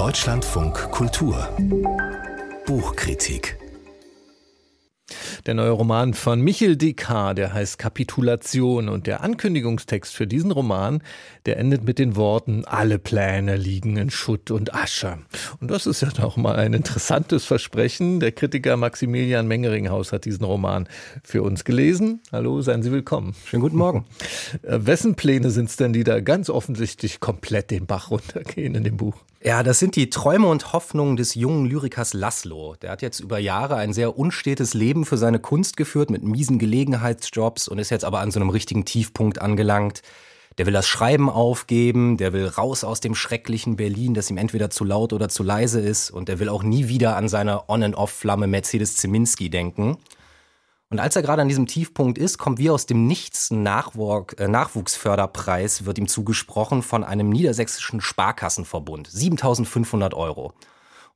Deutschlandfunk Kultur Buchkritik der neue Roman von Michel Descartes, der heißt Kapitulation und der Ankündigungstext für diesen Roman, der endet mit den Worten, alle Pläne liegen in Schutt und Asche. Und das ist ja doch mal ein interessantes Versprechen. Der Kritiker Maximilian Mengeringhaus hat diesen Roman für uns gelesen. Hallo, seien Sie willkommen. Schönen guten Morgen. Äh, wessen Pläne sind es denn, die da ganz offensichtlich komplett den Bach runtergehen in dem Buch? Ja, das sind die Träume und Hoffnungen des jungen Lyrikers Laszlo. Der hat jetzt über Jahre ein sehr unstetes Leben für seine Kunst geführt mit miesen Gelegenheitsjobs und ist jetzt aber an so einem richtigen Tiefpunkt angelangt. Der will das Schreiben aufgeben, der will raus aus dem schrecklichen Berlin, das ihm entweder zu laut oder zu leise ist und der will auch nie wieder an seine On-and-Off-Flamme Mercedes Zeminski denken. Und als er gerade an diesem Tiefpunkt ist, kommt wie aus dem Nichts ein äh, Nachwuchsförderpreis, wird ihm zugesprochen von einem niedersächsischen Sparkassenverbund. 7500 Euro.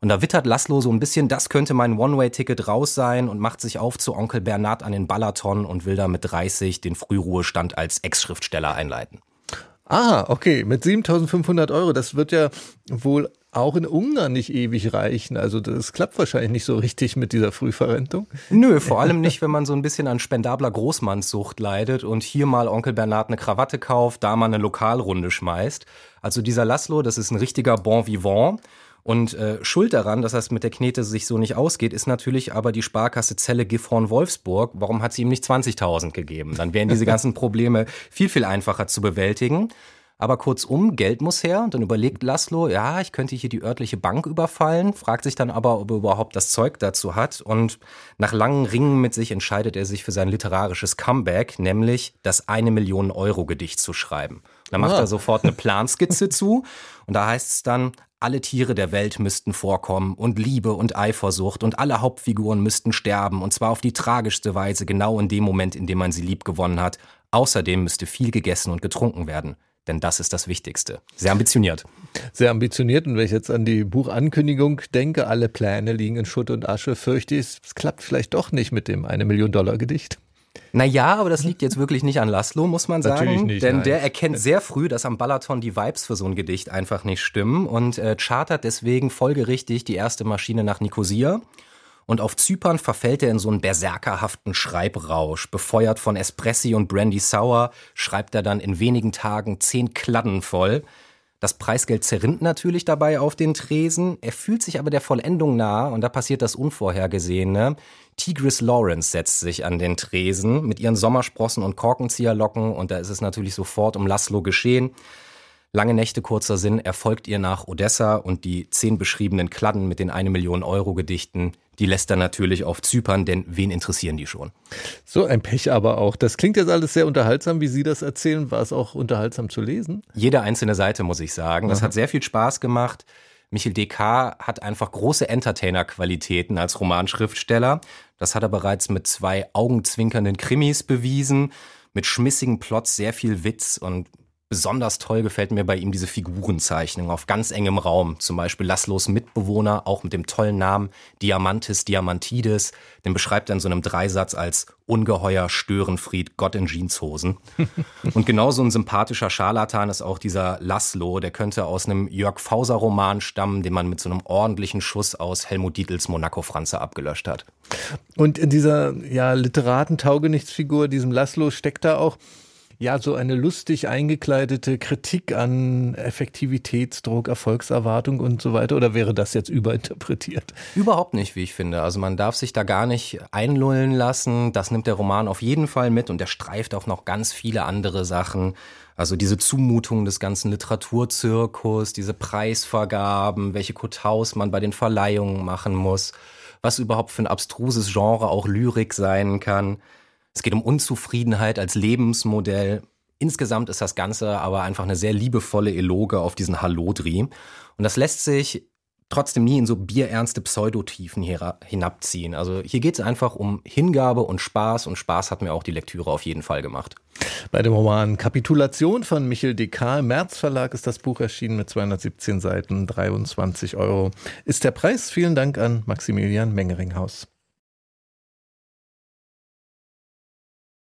Und da wittert Laszlo so ein bisschen, das könnte mein One-Way-Ticket raus sein und macht sich auf zu Onkel Bernhard an den Balaton und will da mit 30 den Frühruhestand als Ex-Schriftsteller einleiten. Ah, okay, mit 7500 Euro, das wird ja wohl auch in Ungarn nicht ewig reichen. Also das klappt wahrscheinlich nicht so richtig mit dieser Frühverrentung. Nö, vor allem nicht, wenn man so ein bisschen an spendabler Großmannssucht leidet und hier mal Onkel Bernhard eine Krawatte kauft, da mal eine Lokalrunde schmeißt. Also dieser Laszlo, das ist ein richtiger Bon Vivant. Und äh, Schuld daran, dass das mit der Knete sich so nicht ausgeht, ist natürlich aber die Sparkasse Zelle Gifhorn-Wolfsburg. Warum hat sie ihm nicht 20.000 gegeben? Dann wären diese ganzen Probleme viel, viel einfacher zu bewältigen. Aber kurzum, Geld muss her. Und dann überlegt Laszlo, ja, ich könnte hier die örtliche Bank überfallen, fragt sich dann aber, ob er überhaupt das Zeug dazu hat. Und nach langen Ringen mit sich entscheidet er sich für sein literarisches Comeback, nämlich das eine Million Euro Gedicht zu schreiben. Da macht ah. er sofort eine Planskizze zu. Und da heißt es dann, alle Tiere der Welt müssten vorkommen und Liebe und Eifersucht und alle Hauptfiguren müssten sterben und zwar auf die tragischste Weise genau in dem Moment, in dem man sie lieb gewonnen hat. Außerdem müsste viel gegessen und getrunken werden. Denn das ist das Wichtigste. Sehr ambitioniert. Sehr ambitioniert. Und wenn ich jetzt an die Buchankündigung denke, alle Pläne liegen in Schutt und Asche, fürchte ich, es klappt vielleicht doch nicht mit dem eine Million Dollar Gedicht. Naja, aber das liegt jetzt wirklich nicht an Laszlo, muss man sagen. Natürlich nicht, denn nein. der erkennt sehr früh, dass am Balaton die Vibes für so ein Gedicht einfach nicht stimmen und äh, chartert deswegen folgerichtig die erste Maschine nach Nikosia und auf Zypern verfällt er in so einen berserkerhaften Schreibrausch. Befeuert von Espressi und Brandy Sour schreibt er dann in wenigen Tagen zehn Kladden voll. Das Preisgeld zerrinnt natürlich dabei auf den Tresen. Er fühlt sich aber der Vollendung nahe und da passiert das Unvorhergesehene. Tigris Lawrence setzt sich an den Tresen mit ihren Sommersprossen und Korkenzieherlocken und da ist es natürlich sofort um Laszlo geschehen. Lange Nächte, kurzer Sinn, erfolgt ihr nach Odessa und die zehn beschriebenen Kladden mit den eine Million Euro Gedichten, die lässt er natürlich auf Zypern, denn wen interessieren die schon? So ein Pech aber auch. Das klingt jetzt alles sehr unterhaltsam, wie Sie das erzählen. War es auch unterhaltsam zu lesen? Jede einzelne Seite, muss ich sagen. Das Aha. hat sehr viel Spaß gemacht. Michel Descartes hat einfach große Entertainer-Qualitäten als Romanschriftsteller. Das hat er bereits mit zwei augenzwinkernden Krimis bewiesen, mit schmissigen Plots, sehr viel Witz und Besonders toll gefällt mir bei ihm diese Figurenzeichnung auf ganz engem Raum. Zum Beispiel Laszlos Mitbewohner, auch mit dem tollen Namen Diamantis Diamantides. Den beschreibt er in so einem Dreisatz als Ungeheuer, Störenfried, Gott in Jeanshosen. Und genauso ein sympathischer Scharlatan ist auch dieser Laszlo. Der könnte aus einem Jörg Fauser Roman stammen, den man mit so einem ordentlichen Schuss aus Helmut Dietls Monaco-Franze abgelöscht hat. Und in dieser ja, Literaten-Taugenichtsfigur, diesem Laszlo, steckt da auch ja, so eine lustig eingekleidete Kritik an Effektivitätsdruck, Erfolgserwartung und so weiter? Oder wäre das jetzt überinterpretiert? Überhaupt nicht, wie ich finde. Also man darf sich da gar nicht einlullen lassen. Das nimmt der Roman auf jeden Fall mit und der streift auch noch ganz viele andere Sachen. Also diese Zumutung des ganzen Literaturzirkus, diese Preisvergaben, welche Kotaus man bei den Verleihungen machen muss, was überhaupt für ein abstruses Genre auch Lyrik sein kann. Es geht um Unzufriedenheit als Lebensmodell. Insgesamt ist das Ganze aber einfach eine sehr liebevolle Eloge auf diesen Hallodri. Und das lässt sich trotzdem nie in so bierernste Pseudotiefen hinabziehen. Also hier geht es einfach um Hingabe und Spaß und Spaß hat mir auch die Lektüre auf jeden Fall gemacht. Bei dem Roman Kapitulation von Michel Descartes im März Verlag ist das Buch erschienen mit 217 Seiten, 23 Euro ist der Preis. Vielen Dank an Maximilian Mengeringhaus.